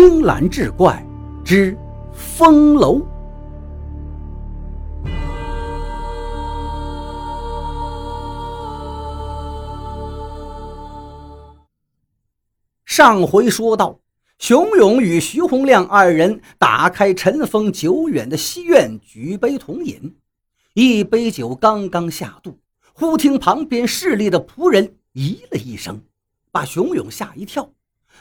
青蓝志怪之风楼。上回说到，熊勇与徐洪亮二人打开尘封久远的西院，举杯同饮。一杯酒刚刚下肚，忽听旁边侍立的仆人咦了一声，把熊勇吓一跳。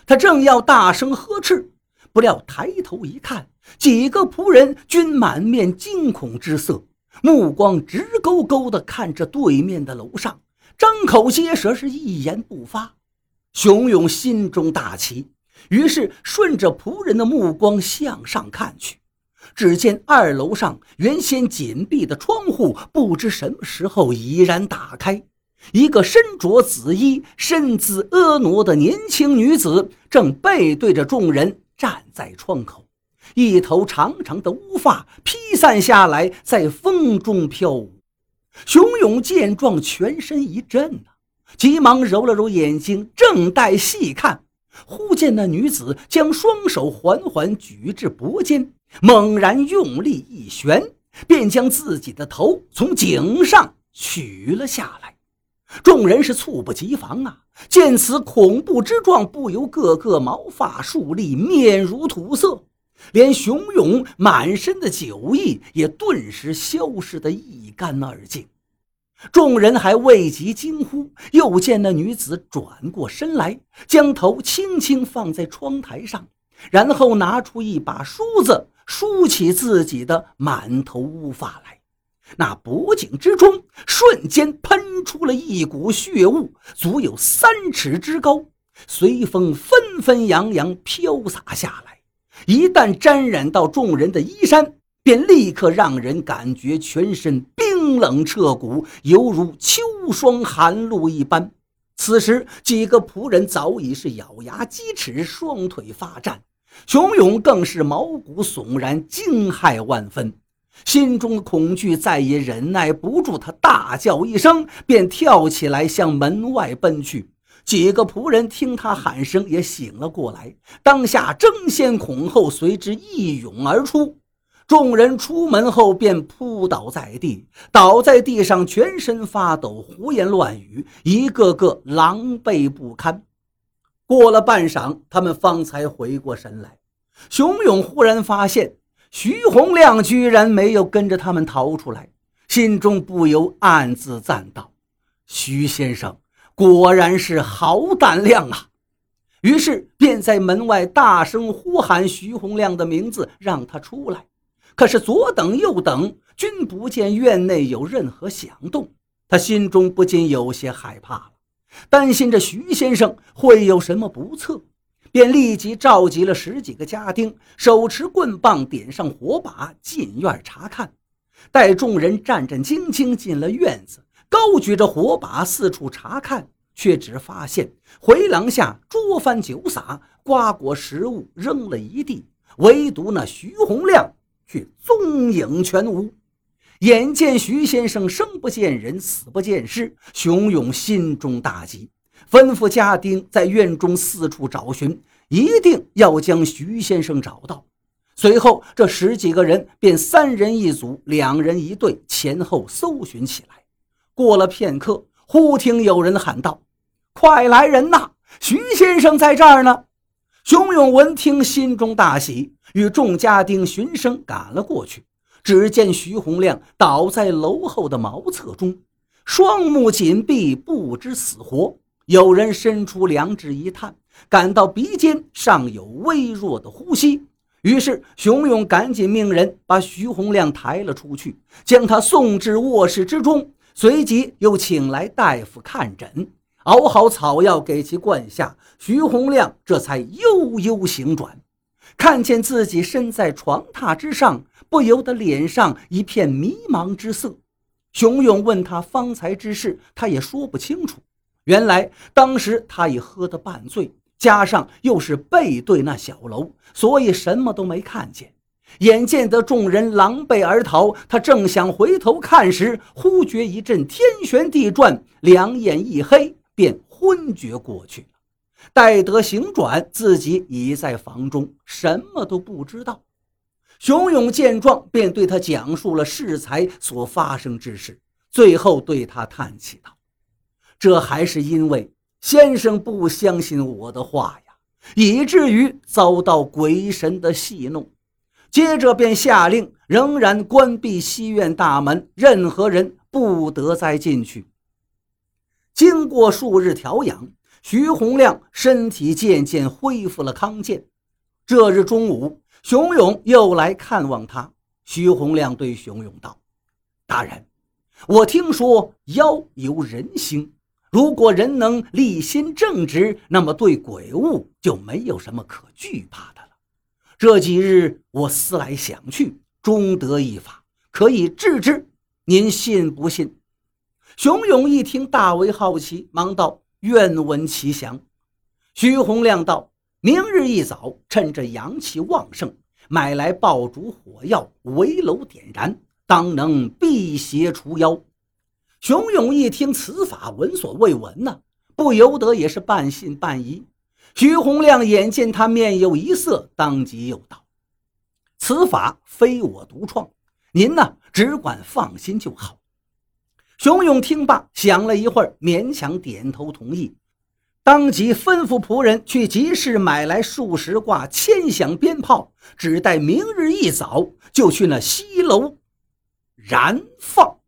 他正要大声呵斥，不料抬头一看，几个仆人均满面惊恐之色，目光直勾勾地看着对面的楼上，张口结舌，是一言不发。熊勇心中大奇，于是顺着仆人的目光向上看去，只见二楼上原先紧闭的窗户，不知什么时候已然打开。一个身着紫衣、身姿婀娜的年轻女子，正背对着众人站在窗口，一头长长的乌发披散下来，在风中飘舞。熊勇见状，全身一震呐，急忙揉了揉眼睛，正待细看，忽见那女子将双手缓缓举至脖间，猛然用力一旋，便将自己的头从颈上取了下来。众人是猝不及防啊！见此恐怖之状，不由个个毛发竖立，面如土色，连熊勇满身的酒意也顿时消失得一干二净。众人还未及惊呼，又见那女子转过身来，将头轻轻放在窗台上，然后拿出一把梳子，梳起自己的满头乌发来。那脖颈之中瞬间喷出了一股血雾，足有三尺之高，随风纷纷扬扬飘洒下来。一旦沾染到众人的衣衫，便立刻让人感觉全身冰冷彻骨，犹如秋霜寒露一般。此时，几个仆人早已是咬牙击齿，双腿发颤，熊勇更是毛骨悚然，惊骇万分。心中的恐惧再也忍耐不住，他大叫一声，便跳起来向门外奔去。几个仆人听他喊声，也醒了过来，当下争先恐后，随之一涌而出。众人出门后便扑倒在地，倒在地上，全身发抖，胡言乱语，一个个狼狈不堪。过了半晌，他们方才回过神来。熊勇忽然发现。徐洪亮居然没有跟着他们逃出来，心中不由暗自赞道：“徐先生果然是好胆量啊！”于是便在门外大声呼喊徐洪亮的名字，让他出来。可是左等右等，均不见院内有任何响动，他心中不禁有些害怕了，担心着徐先生会有什么不测。便立即召集了十几个家丁，手持棍棒，点上火把，进院查看。待众人战战兢兢进了院子，高举着火把四处查看，却只发现回廊下桌翻酒洒，瓜果食物扔了一地，唯独那徐洪亮却踪影全无。眼见徐先生生不见人，死不见尸，熊勇心中大急。吩咐家丁在院中四处找寻，一定要将徐先生找到。随后，这十几个人便三人一组，两人一队，前后搜寻起来。过了片刻，忽听有人喊道：“快来人呐！徐先生在这儿呢！”熊勇闻听，心中大喜，与众家丁循声赶了过去。只见徐洪亮倒在楼后的茅厕中，双目紧闭，不知死活。有人伸出两指一探，感到鼻尖尚有微弱的呼吸，于是熊勇赶紧命人把徐洪亮抬了出去，将他送至卧室之中，随即又请来大夫看诊，熬好草药给其灌下，徐洪亮这才悠悠醒转，看见自己身在床榻之上，不由得脸上一片迷茫之色。熊勇问他方才之事，他也说不清楚。原来当时他已喝得半醉，加上又是背对那小楼，所以什么都没看见。眼见得众人狼狈而逃，他正想回头看时，忽觉一阵天旋地转，两眼一黑，便昏厥过去了。待得醒转，自己已在房中，什么都不知道。熊勇见状，便对他讲述了适才所发生之事，最后对他叹气道：“这还是因为先生不相信我的话呀，以至于遭到鬼神的戏弄。”接着便下令，仍然关闭西院大门，任何人不得再进去。经过数日调养，徐洪亮身体渐渐恢复了康健。这日中午，熊勇又来看望他。徐洪亮对熊勇道：“大人，我听说妖有人形，如果人能立心正直，那么对鬼物就没有什么可惧怕的了。这几日我思来想去，终得一法可以治之，您信不信？”熊勇一听，大为好奇，忙道：“愿闻其详。”徐洪亮道：“明日一早，趁着阳气旺盛，买来爆竹火药，围楼点燃，当能辟邪除妖。”熊勇一听此法，闻所未闻呐，不由得也是半信半疑。徐洪亮眼见他面有一色，当即又道：“此法非我独创，您呢，只管放心就好。”熊勇听罢，想了一会儿，勉强点头同意，当即吩咐仆人去集市买来数十挂千响鞭炮，只待明日一早就去那西楼燃放。